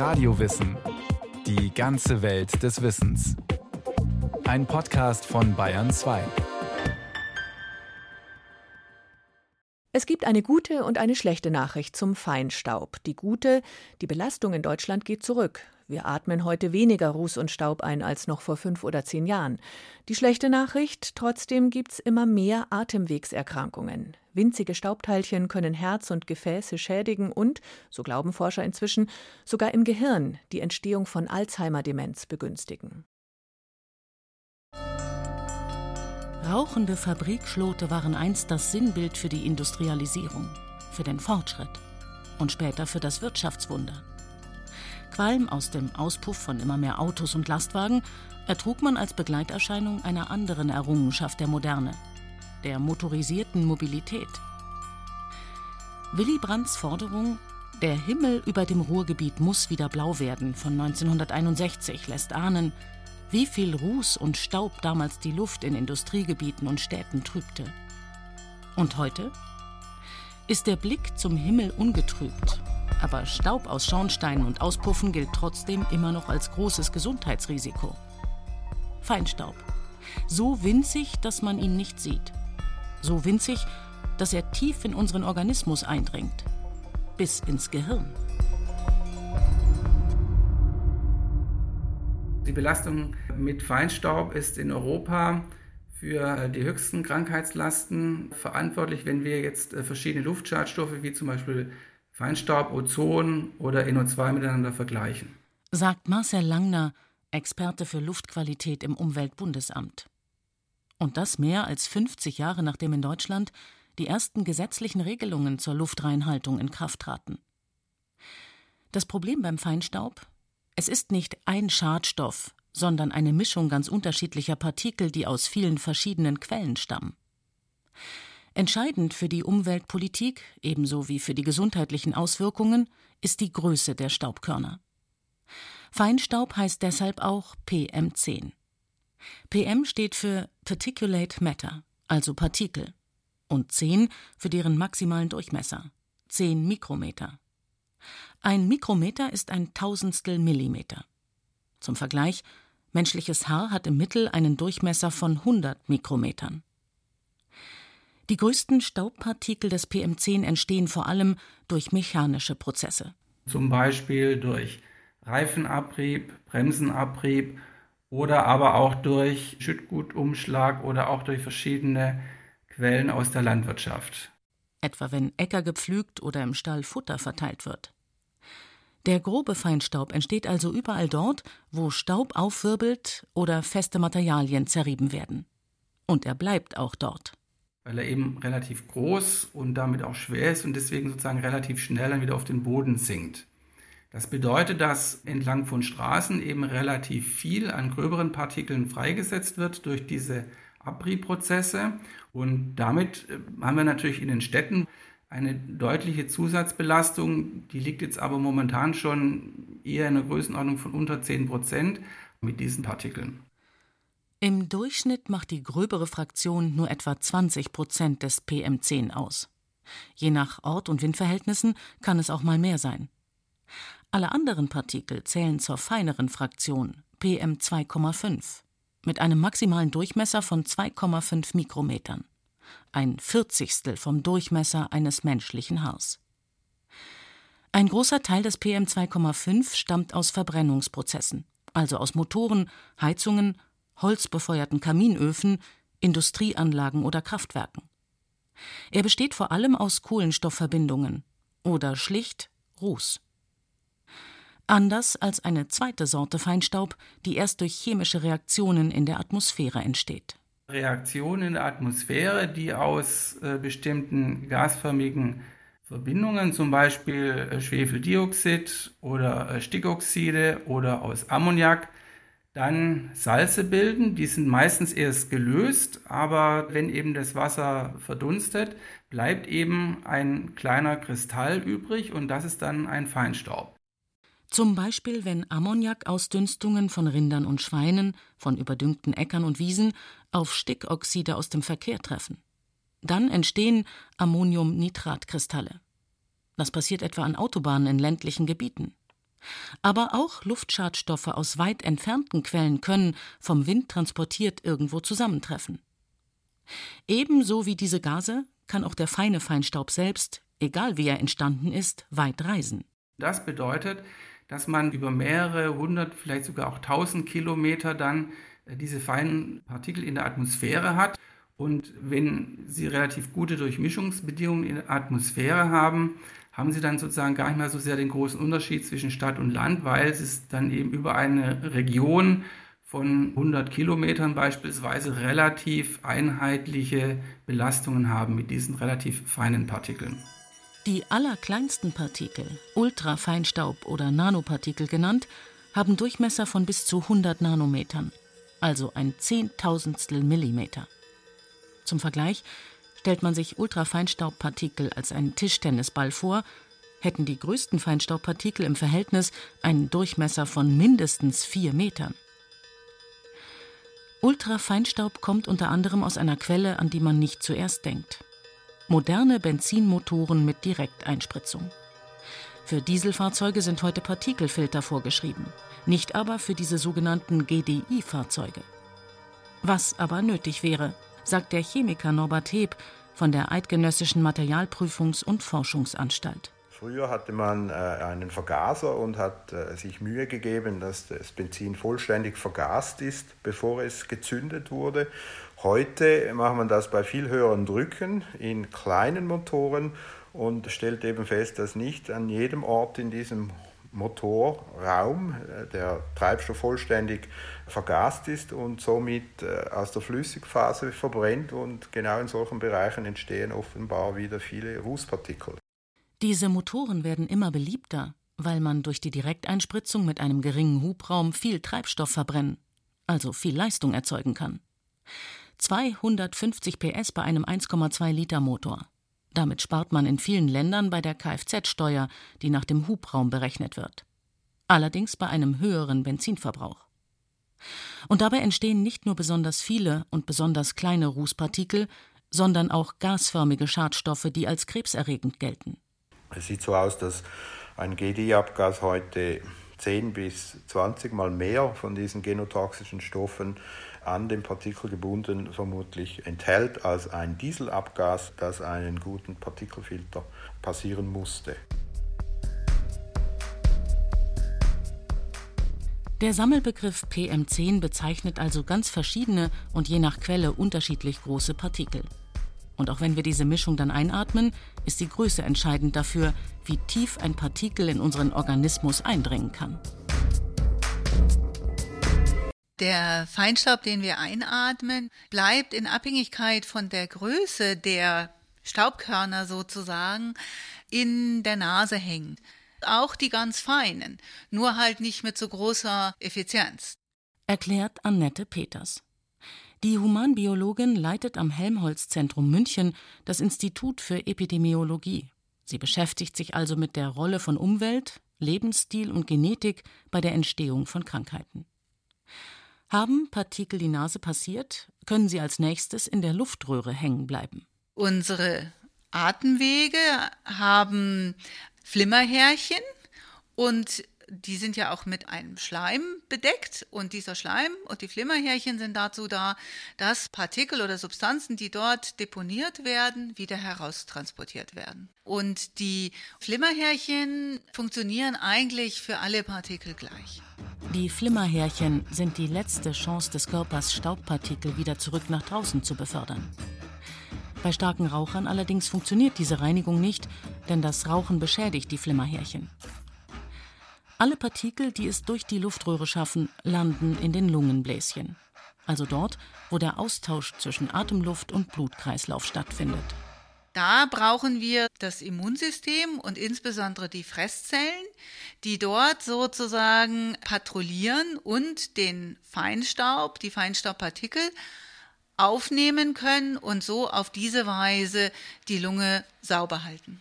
Radiowissen. Die ganze Welt des Wissens. Ein Podcast von Bayern 2. Es gibt eine gute und eine schlechte Nachricht zum Feinstaub. Die gute, die Belastung in Deutschland geht zurück. Wir atmen heute weniger Ruß und Staub ein als noch vor fünf oder zehn Jahren. Die schlechte Nachricht, trotzdem gibt es immer mehr Atemwegserkrankungen. Winzige Staubteilchen können Herz und Gefäße schädigen und, so glauben Forscher inzwischen, sogar im Gehirn die Entstehung von Alzheimer-Demenz begünstigen. Rauchende Fabrikschlote waren einst das Sinnbild für die Industrialisierung, für den Fortschritt und später für das Wirtschaftswunder. Qualm aus dem Auspuff von immer mehr Autos und Lastwagen ertrug man als Begleiterscheinung einer anderen Errungenschaft der Moderne, der motorisierten Mobilität. Willy Brandts Forderung, der Himmel über dem Ruhrgebiet muss wieder blau werden, von 1961 lässt ahnen, wie viel Ruß und Staub damals die Luft in Industriegebieten und Städten trübte. Und heute? Ist der Blick zum Himmel ungetrübt, aber Staub aus Schornsteinen und Auspuffen gilt trotzdem immer noch als großes Gesundheitsrisiko. Feinstaub. So winzig, dass man ihn nicht sieht. So winzig, dass er tief in unseren Organismus eindringt. Bis ins Gehirn. Die Belastung mit Feinstaub ist in Europa für die höchsten Krankheitslasten verantwortlich, wenn wir jetzt äh, verschiedene Luftschadstoffe wie zum Beispiel Feinstaub, Ozon oder NO2 miteinander vergleichen. Sagt Marcel Langner, Experte für Luftqualität im Umweltbundesamt. Und das mehr als 50 Jahre nachdem in Deutschland die ersten gesetzlichen Regelungen zur Luftreinhaltung in Kraft traten. Das Problem beim Feinstaub, es ist nicht ein Schadstoff, sondern eine Mischung ganz unterschiedlicher Partikel, die aus vielen verschiedenen Quellen stammen. Entscheidend für die Umweltpolitik, ebenso wie für die gesundheitlichen Auswirkungen, ist die Größe der Staubkörner. Feinstaub heißt deshalb auch PM10. PM steht für Particulate Matter, also Partikel, und 10 für deren maximalen Durchmesser, 10 Mikrometer. Ein Mikrometer ist ein Tausendstel Millimeter. Zum Vergleich, menschliches Haar hat im Mittel einen Durchmesser von 100 Mikrometern. Die größten Staubpartikel des PM10 entstehen vor allem durch mechanische Prozesse. Zum Beispiel durch Reifenabrieb, Bremsenabrieb oder aber auch durch Schüttgutumschlag oder auch durch verschiedene Quellen aus der Landwirtschaft. Etwa wenn Äcker gepflügt oder im Stall Futter verteilt wird. Der grobe Feinstaub entsteht also überall dort, wo Staub aufwirbelt oder feste Materialien zerrieben werden. Und er bleibt auch dort. Weil er eben relativ groß und damit auch schwer ist und deswegen sozusagen relativ schnell dann wieder auf den Boden sinkt. Das bedeutet, dass entlang von Straßen eben relativ viel an gröberen Partikeln freigesetzt wird durch diese Abriebprozesse. Und damit äh, haben wir natürlich in den Städten eine deutliche Zusatzbelastung, die liegt jetzt aber momentan schon eher in der Größenordnung von unter 10 Prozent mit diesen Partikeln. Im Durchschnitt macht die gröbere Fraktion nur etwa 20 Prozent des PM10 aus. Je nach Ort und Windverhältnissen kann es auch mal mehr sein. Alle anderen Partikel zählen zur feineren Fraktion PM2,5 mit einem maximalen Durchmesser von 2,5 Mikrometern ein Vierzigstel vom Durchmesser eines menschlichen Haars. Ein großer Teil des PM2,5 stammt aus Verbrennungsprozessen, also aus Motoren, Heizungen, holzbefeuerten Kaminöfen, Industrieanlagen oder Kraftwerken. Er besteht vor allem aus Kohlenstoffverbindungen oder schlicht Ruß. Anders als eine zweite Sorte Feinstaub, die erst durch chemische Reaktionen in der Atmosphäre entsteht. Reaktionen in der Atmosphäre, die aus äh, bestimmten gasförmigen Verbindungen, zum Beispiel äh, Schwefeldioxid oder äh, Stickoxide oder aus Ammoniak, dann Salze bilden. Die sind meistens erst gelöst, aber wenn eben das Wasser verdunstet, bleibt eben ein kleiner Kristall übrig und das ist dann ein Feinstaub. Zum Beispiel, wenn Ammoniakausdünstungen von Rindern und Schweinen, von überdüngten Äckern und Wiesen auf Stickoxide aus dem Verkehr treffen. Dann entstehen Ammoniumnitratkristalle. Das passiert etwa an Autobahnen in ländlichen Gebieten. Aber auch Luftschadstoffe aus weit entfernten Quellen können, vom Wind transportiert, irgendwo zusammentreffen. Ebenso wie diese Gase kann auch der feine Feinstaub selbst, egal wie er entstanden ist, weit reisen. Das bedeutet, dass man über mehrere hundert, vielleicht sogar auch tausend Kilometer dann diese feinen Partikel in der Atmosphäre hat. Und wenn Sie relativ gute Durchmischungsbedingungen in der Atmosphäre haben, haben Sie dann sozusagen gar nicht mehr so sehr den großen Unterschied zwischen Stadt und Land, weil es dann eben über eine Region von 100 Kilometern beispielsweise relativ einheitliche Belastungen haben mit diesen relativ feinen Partikeln. Die allerkleinsten Partikel, Ultrafeinstaub oder Nanopartikel genannt, haben Durchmesser von bis zu 100 Nanometern, also ein Zehntausendstel Millimeter. Zum Vergleich stellt man sich Ultrafeinstaubpartikel als einen Tischtennisball vor, hätten die größten Feinstaubpartikel im Verhältnis einen Durchmesser von mindestens vier Metern. Ultrafeinstaub kommt unter anderem aus einer Quelle, an die man nicht zuerst denkt. Moderne Benzinmotoren mit Direkteinspritzung. Für Dieselfahrzeuge sind heute Partikelfilter vorgeschrieben, nicht aber für diese sogenannten GDI-Fahrzeuge. Was aber nötig wäre, sagt der Chemiker Norbert Heb von der Eidgenössischen Materialprüfungs- und Forschungsanstalt. Früher hatte man äh, einen Vergaser und hat äh, sich Mühe gegeben, dass das Benzin vollständig vergast ist, bevor es gezündet wurde. Heute macht man das bei viel höheren Drücken in kleinen Motoren und stellt eben fest, dass nicht an jedem Ort in diesem Motorraum äh, der Treibstoff vollständig vergast ist und somit aus der Flüssigphase verbrennt und genau in solchen Bereichen entstehen offenbar wieder viele Rußpartikel. Diese Motoren werden immer beliebter, weil man durch die Direkteinspritzung mit einem geringen Hubraum viel Treibstoff verbrennen, also viel Leistung erzeugen kann. 250 PS bei einem 1,2 Liter Motor. Damit spart man in vielen Ländern bei der Kfz-Steuer, die nach dem Hubraum berechnet wird. Allerdings bei einem höheren Benzinverbrauch. Und dabei entstehen nicht nur besonders viele und besonders kleine Rußpartikel, sondern auch gasförmige Schadstoffe, die als krebserregend gelten. Es sieht so aus, dass ein GDI-Abgas heute 10 bis 20 Mal mehr von diesen genotoxischen Stoffen an den Partikel gebunden vermutlich enthält als ein Dieselabgas, das einen guten Partikelfilter passieren musste. Der Sammelbegriff PM10 bezeichnet also ganz verschiedene und je nach Quelle unterschiedlich große Partikel. Und auch wenn wir diese Mischung dann einatmen, ist die Größe entscheidend dafür, wie tief ein Partikel in unseren Organismus eindringen kann. Der Feinstaub, den wir einatmen, bleibt in Abhängigkeit von der Größe der Staubkörner sozusagen in der Nase hängen. Auch die ganz feinen, nur halt nicht mit so großer Effizienz. Erklärt Annette Peters. Die Humanbiologin leitet am Helmholtz-Zentrum München das Institut für Epidemiologie. Sie beschäftigt sich also mit der Rolle von Umwelt, Lebensstil und Genetik bei der Entstehung von Krankheiten. Haben Partikel die Nase passiert, können sie als nächstes in der Luftröhre hängen bleiben. Unsere Atemwege haben Flimmerhärchen und die sind ja auch mit einem Schleim bedeckt und dieser Schleim und die Flimmerhärchen sind dazu da, dass Partikel oder Substanzen, die dort deponiert werden, wieder heraustransportiert werden. Und die Flimmerhärchen funktionieren eigentlich für alle Partikel gleich. Die Flimmerhärchen sind die letzte Chance des Körpers, Staubpartikel wieder zurück nach draußen zu befördern. Bei starken Rauchern allerdings funktioniert diese Reinigung nicht, denn das Rauchen beschädigt die Flimmerhärchen. Alle Partikel, die es durch die Luftröhre schaffen, landen in den Lungenbläschen, also dort, wo der Austausch zwischen Atemluft und Blutkreislauf stattfindet. Da brauchen wir das Immunsystem und insbesondere die Fresszellen, die dort sozusagen patrouillieren und den Feinstaub, die Feinstaubpartikel aufnehmen können und so auf diese Weise die Lunge sauber halten.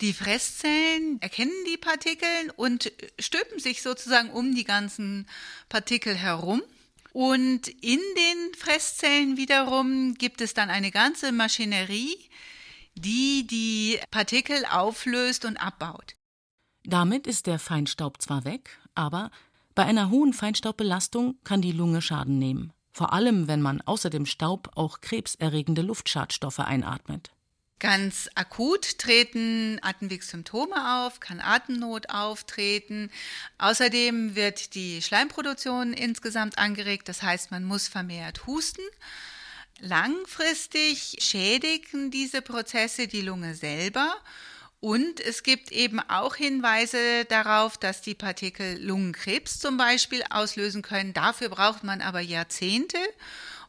Die Fresszellen erkennen die Partikel und stülpen sich sozusagen um die ganzen Partikel herum. Und in den Fresszellen wiederum gibt es dann eine ganze Maschinerie, die die Partikel auflöst und abbaut. Damit ist der Feinstaub zwar weg, aber bei einer hohen Feinstaubbelastung kann die Lunge Schaden nehmen, vor allem wenn man außer dem Staub auch krebserregende Luftschadstoffe einatmet. Ganz akut treten Atemwegssymptome auf, kann Atemnot auftreten. Außerdem wird die Schleimproduktion insgesamt angeregt, das heißt, man muss vermehrt husten. Langfristig schädigen diese Prozesse die Lunge selber und es gibt eben auch Hinweise darauf, dass die Partikel Lungenkrebs zum Beispiel auslösen können. Dafür braucht man aber Jahrzehnte.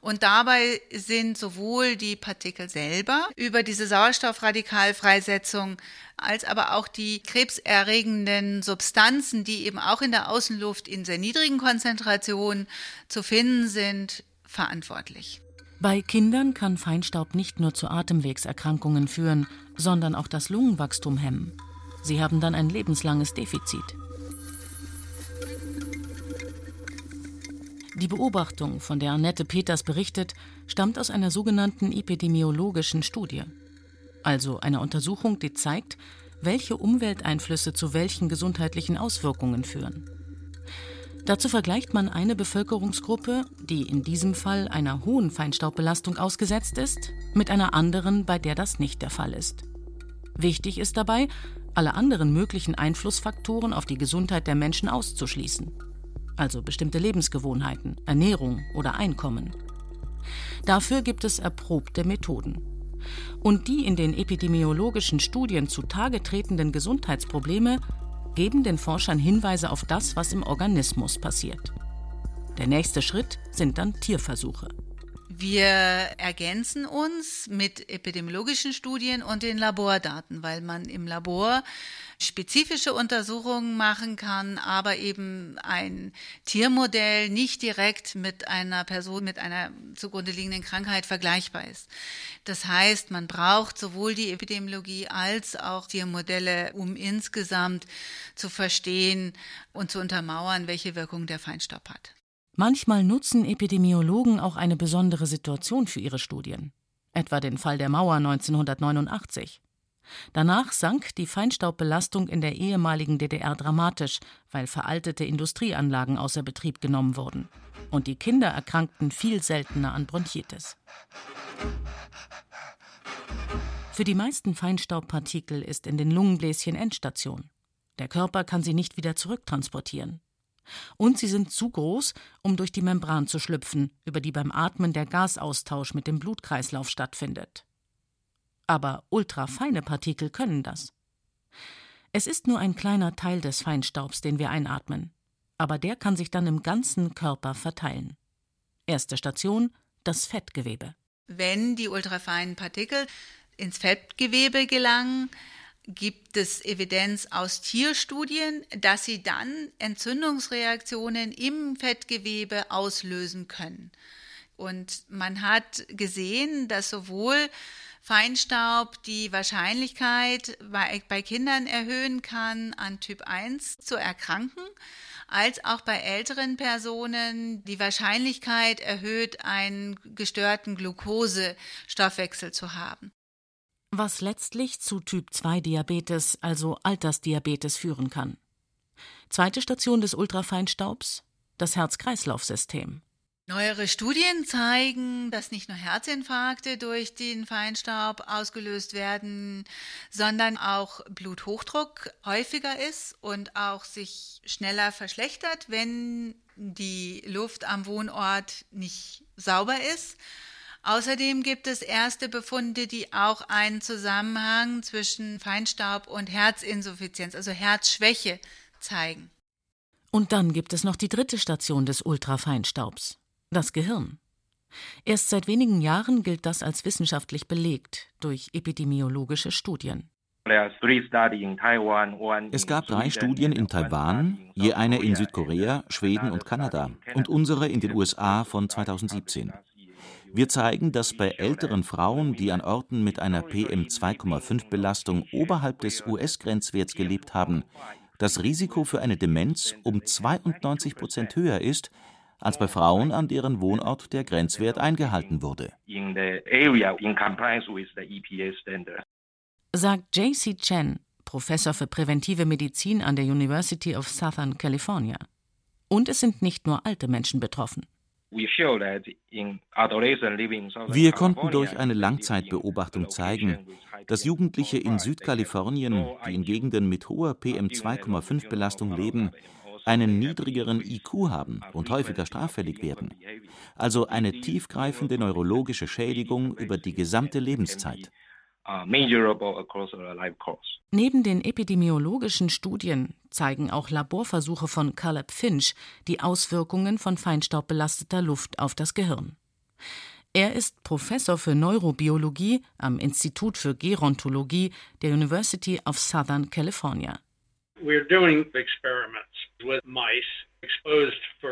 Und dabei sind sowohl die Partikel selber über diese Sauerstoffradikalfreisetzung als aber auch die krebserregenden Substanzen, die eben auch in der Außenluft in sehr niedrigen Konzentrationen zu finden sind, verantwortlich. Bei Kindern kann Feinstaub nicht nur zu Atemwegserkrankungen führen, sondern auch das Lungenwachstum hemmen. Sie haben dann ein lebenslanges Defizit. Die Beobachtung, von der Annette Peters berichtet, stammt aus einer sogenannten epidemiologischen Studie. Also einer Untersuchung, die zeigt, welche Umwelteinflüsse zu welchen gesundheitlichen Auswirkungen führen. Dazu vergleicht man eine Bevölkerungsgruppe, die in diesem Fall einer hohen Feinstaubbelastung ausgesetzt ist, mit einer anderen, bei der das nicht der Fall ist. Wichtig ist dabei, alle anderen möglichen Einflussfaktoren auf die Gesundheit der Menschen auszuschließen also bestimmte Lebensgewohnheiten, Ernährung oder Einkommen. Dafür gibt es erprobte Methoden. Und die in den epidemiologischen Studien zutage tretenden Gesundheitsprobleme geben den Forschern Hinweise auf das, was im Organismus passiert. Der nächste Schritt sind dann Tierversuche. Wir ergänzen uns mit epidemiologischen Studien und den Labordaten, weil man im Labor spezifische Untersuchungen machen kann, aber eben ein Tiermodell nicht direkt mit einer Person mit einer zugrunde liegenden Krankheit vergleichbar ist. Das heißt, man braucht sowohl die Epidemiologie als auch Tiermodelle, um insgesamt zu verstehen und zu untermauern, welche Wirkung der Feinstaub hat. Manchmal nutzen Epidemiologen auch eine besondere Situation für ihre Studien, etwa den Fall der Mauer 1989. Danach sank die Feinstaubbelastung in der ehemaligen DDR dramatisch, weil veraltete Industrieanlagen außer Betrieb genommen wurden. Und die Kinder erkrankten viel seltener an Bronchitis. Für die meisten Feinstaubpartikel ist in den Lungenbläschen Endstation. Der Körper kann sie nicht wieder zurücktransportieren und sie sind zu groß, um durch die Membran zu schlüpfen, über die beim Atmen der Gasaustausch mit dem Blutkreislauf stattfindet. Aber ultrafeine Partikel können das. Es ist nur ein kleiner Teil des Feinstaubs, den wir einatmen, aber der kann sich dann im ganzen Körper verteilen. Erste Station das Fettgewebe. Wenn die ultrafeinen Partikel ins Fettgewebe gelangen, gibt es Evidenz aus Tierstudien, dass sie dann Entzündungsreaktionen im Fettgewebe auslösen können. Und man hat gesehen, dass sowohl Feinstaub die Wahrscheinlichkeit bei, bei Kindern erhöhen kann, an Typ 1 zu erkranken, als auch bei älteren Personen die Wahrscheinlichkeit erhöht, einen gestörten Glukosestoffwechsel zu haben was letztlich zu Typ-2-Diabetes, also Altersdiabetes, führen kann. Zweite Station des Ultrafeinstaubs das Herz-Kreislauf-System. Neuere Studien zeigen, dass nicht nur Herzinfarkte durch den Feinstaub ausgelöst werden, sondern auch Bluthochdruck häufiger ist und auch sich schneller verschlechtert, wenn die Luft am Wohnort nicht sauber ist. Außerdem gibt es erste Befunde, die auch einen Zusammenhang zwischen Feinstaub und Herzinsuffizienz, also Herzschwäche, zeigen. Und dann gibt es noch die dritte Station des Ultrafeinstaubs, das Gehirn. Erst seit wenigen Jahren gilt das als wissenschaftlich belegt durch epidemiologische Studien. Es gab drei Studien in Taiwan, je eine in Südkorea, Schweden und Kanada und unsere in den USA von 2017. Wir zeigen, dass bei älteren Frauen, die an Orten mit einer PM2,5-Belastung oberhalb des US-Grenzwerts gelebt haben, das Risiko für eine Demenz um 92 Prozent höher ist als bei Frauen, an deren Wohnort der Grenzwert eingehalten wurde. Sagt J.C. Chen, Professor für präventive Medizin an der University of Southern California. Und es sind nicht nur alte Menschen betroffen. Wir konnten durch eine Langzeitbeobachtung zeigen, dass Jugendliche in Südkalifornien, die in Gegenden mit hoher PM2,5-Belastung leben, einen niedrigeren IQ haben und häufiger straffällig werden, also eine tiefgreifende neurologische Schädigung über die gesamte Lebenszeit. Neben den epidemiologischen Studien zeigen auch Laborversuche von Caleb Finch die Auswirkungen von feinstaubbelasteter Luft auf das Gehirn. Er ist Professor für Neurobiologie am Institut für Gerontologie der University of Southern California.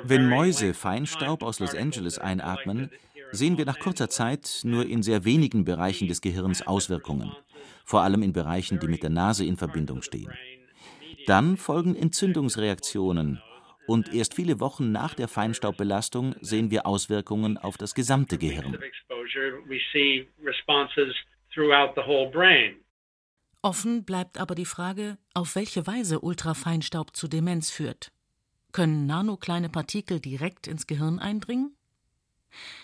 Wenn Mäuse Feinstaub aus Los Angeles einatmen, sehen wir nach kurzer Zeit nur in sehr wenigen Bereichen des Gehirns Auswirkungen, vor allem in Bereichen, die mit der Nase in Verbindung stehen. Dann folgen Entzündungsreaktionen und erst viele Wochen nach der Feinstaubbelastung sehen wir Auswirkungen auf das gesamte Gehirn. Offen bleibt aber die Frage, auf welche Weise Ultrafeinstaub zu Demenz führt. Können nanokleine Partikel direkt ins Gehirn eindringen?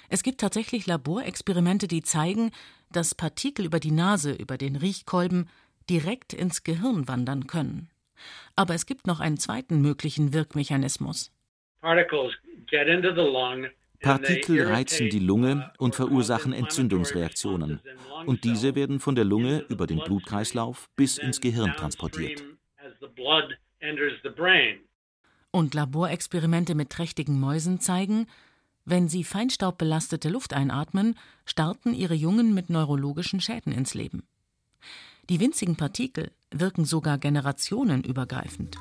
Es gibt tatsächlich Laborexperimente, die zeigen, dass Partikel über die Nase, über den Riechkolben direkt ins Gehirn wandern können. Aber es gibt noch einen zweiten möglichen Wirkmechanismus. Partikel reizen die Lunge und verursachen Entzündungsreaktionen. Und diese werden von der Lunge über den Blutkreislauf bis ins Gehirn transportiert. Und Laborexperimente mit trächtigen Mäusen zeigen, wenn sie feinstaubbelastete Luft einatmen, starten ihre Jungen mit neurologischen Schäden ins Leben. Die winzigen Partikel wirken sogar generationenübergreifend.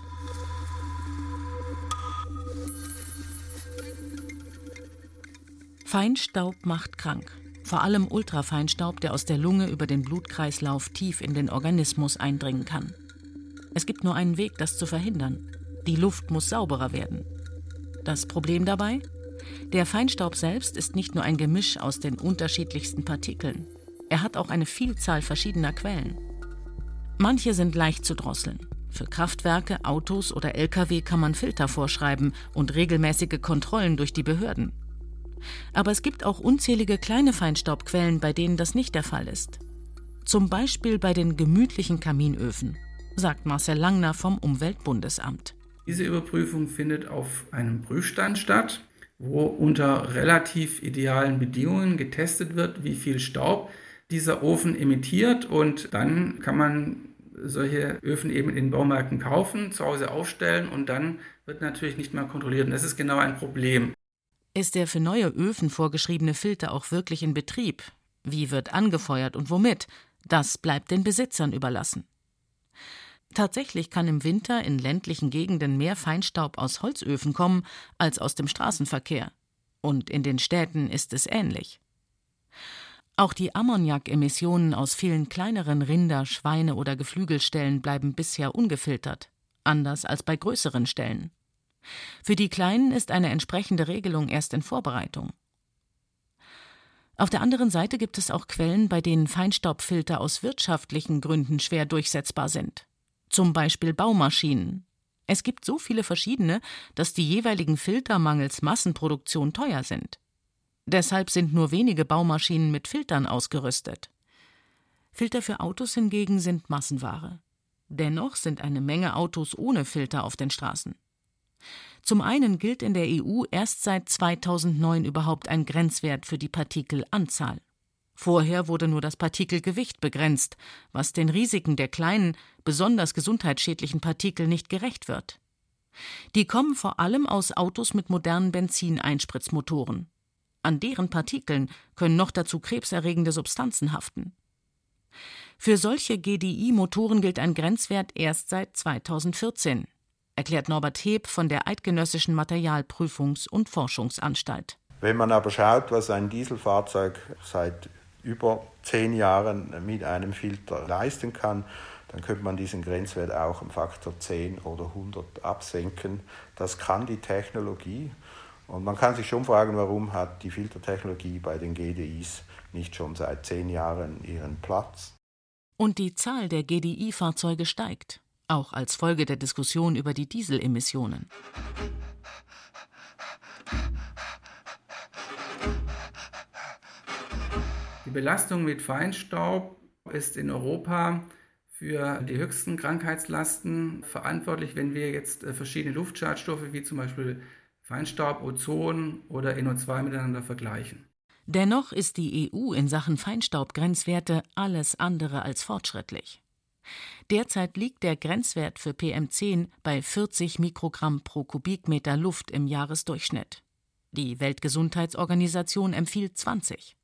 Feinstaub macht krank, vor allem Ultrafeinstaub, der aus der Lunge über den Blutkreislauf tief in den Organismus eindringen kann. Es gibt nur einen Weg, das zu verhindern. Die Luft muss sauberer werden. Das Problem dabei? Der Feinstaub selbst ist nicht nur ein Gemisch aus den unterschiedlichsten Partikeln. Er hat auch eine Vielzahl verschiedener Quellen. Manche sind leicht zu drosseln. Für Kraftwerke, Autos oder Lkw kann man Filter vorschreiben und regelmäßige Kontrollen durch die Behörden. Aber es gibt auch unzählige kleine Feinstaubquellen, bei denen das nicht der Fall ist. Zum Beispiel bei den gemütlichen Kaminöfen, sagt Marcel Langner vom Umweltbundesamt. Diese Überprüfung findet auf einem Prüfstand statt wo unter relativ idealen Bedingungen getestet wird, wie viel Staub dieser Ofen emittiert und dann kann man solche Öfen eben in Baumärkten kaufen, zu Hause aufstellen und dann wird natürlich nicht mehr kontrolliert. Und das ist genau ein Problem. Ist der für neue Öfen vorgeschriebene Filter auch wirklich in Betrieb? Wie wird angefeuert und womit? Das bleibt den Besitzern überlassen. Tatsächlich kann im Winter in ländlichen Gegenden mehr Feinstaub aus Holzöfen kommen als aus dem Straßenverkehr. Und in den Städten ist es ähnlich. Auch die Ammoniakemissionen aus vielen kleineren Rinder-, Schweine- oder Geflügelstellen bleiben bisher ungefiltert, anders als bei größeren Stellen. Für die kleinen ist eine entsprechende Regelung erst in Vorbereitung. Auf der anderen Seite gibt es auch Quellen, bei denen Feinstaubfilter aus wirtschaftlichen Gründen schwer durchsetzbar sind zum Beispiel Baumaschinen. Es gibt so viele verschiedene, dass die jeweiligen Filter mangels Massenproduktion teuer sind. Deshalb sind nur wenige Baumaschinen mit Filtern ausgerüstet. Filter für Autos hingegen sind Massenware. Dennoch sind eine Menge Autos ohne Filter auf den Straßen. Zum einen gilt in der EU erst seit 2009 überhaupt ein Grenzwert für die Partikelanzahl. Vorher wurde nur das Partikelgewicht begrenzt, was den Risiken der kleinen, besonders gesundheitsschädlichen Partikel nicht gerecht wird. Die kommen vor allem aus Autos mit modernen Benzineinspritzmotoren. An deren Partikeln können noch dazu krebserregende Substanzen haften. Für solche GDI-Motoren gilt ein Grenzwert erst seit 2014, erklärt Norbert Heb von der Eidgenössischen Materialprüfungs- und Forschungsanstalt. Wenn man aber schaut, was ein Dieselfahrzeug seit über zehn Jahren mit einem Filter leisten kann, dann könnte man diesen Grenzwert auch im Faktor 10 oder 100 absenken. Das kann die Technologie. Und man kann sich schon fragen, warum hat die Filtertechnologie bei den GDIs nicht schon seit zehn Jahren ihren Platz? Und die Zahl der GDI-Fahrzeuge steigt, auch als Folge der Diskussion über die Dieselemissionen. Belastung mit Feinstaub ist in Europa für die höchsten Krankheitslasten verantwortlich, wenn wir jetzt äh, verschiedene Luftschadstoffe wie zum Beispiel Feinstaub, Ozon oder NO2 miteinander vergleichen. Dennoch ist die EU in Sachen Feinstaubgrenzwerte alles andere als fortschrittlich. Derzeit liegt der Grenzwert für PM10 bei 40 Mikrogramm pro Kubikmeter Luft im Jahresdurchschnitt. Die Weltgesundheitsorganisation empfiehlt 20.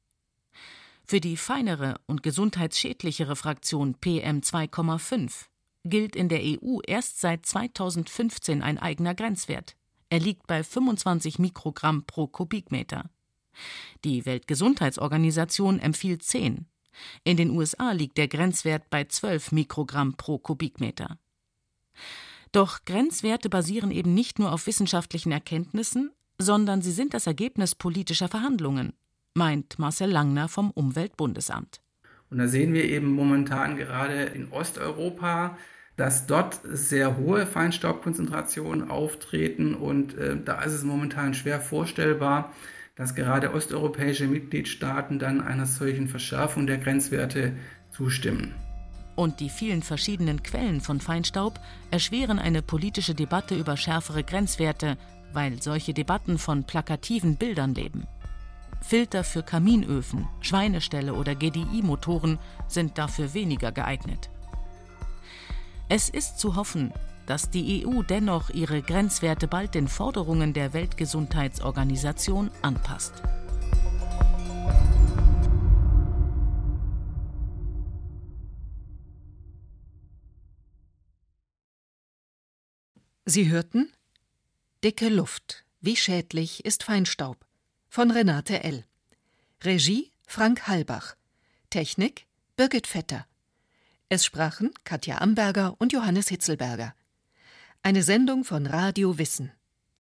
Für die feinere und gesundheitsschädlichere Fraktion PM2,5 gilt in der EU erst seit 2015 ein eigener Grenzwert. Er liegt bei 25 Mikrogramm pro Kubikmeter. Die Weltgesundheitsorganisation empfiehlt 10. In den USA liegt der Grenzwert bei 12 Mikrogramm pro Kubikmeter. Doch Grenzwerte basieren eben nicht nur auf wissenschaftlichen Erkenntnissen, sondern sie sind das Ergebnis politischer Verhandlungen, meint Marcel Langner vom Umweltbundesamt. Und da sehen wir eben momentan gerade in Osteuropa, dass dort sehr hohe Feinstaubkonzentrationen auftreten und äh, da ist es momentan schwer vorstellbar, dass gerade osteuropäische Mitgliedstaaten dann einer solchen Verschärfung der Grenzwerte zustimmen. Und die vielen verschiedenen Quellen von Feinstaub erschweren eine politische Debatte über schärfere Grenzwerte, weil solche Debatten von plakativen Bildern leben. Filter für Kaminöfen, Schweineställe oder GDI-Motoren sind dafür weniger geeignet. Es ist zu hoffen, dass die EU dennoch ihre Grenzwerte bald den Forderungen der Weltgesundheitsorganisation anpasst. Sie hörten Dicke Luft. Wie schädlich ist Feinstaub? Von Renate L. Regie Frank Halbach. Technik Birgit Vetter. Es sprachen Katja Amberger und Johannes Hitzelberger. Eine Sendung von Radio Wissen.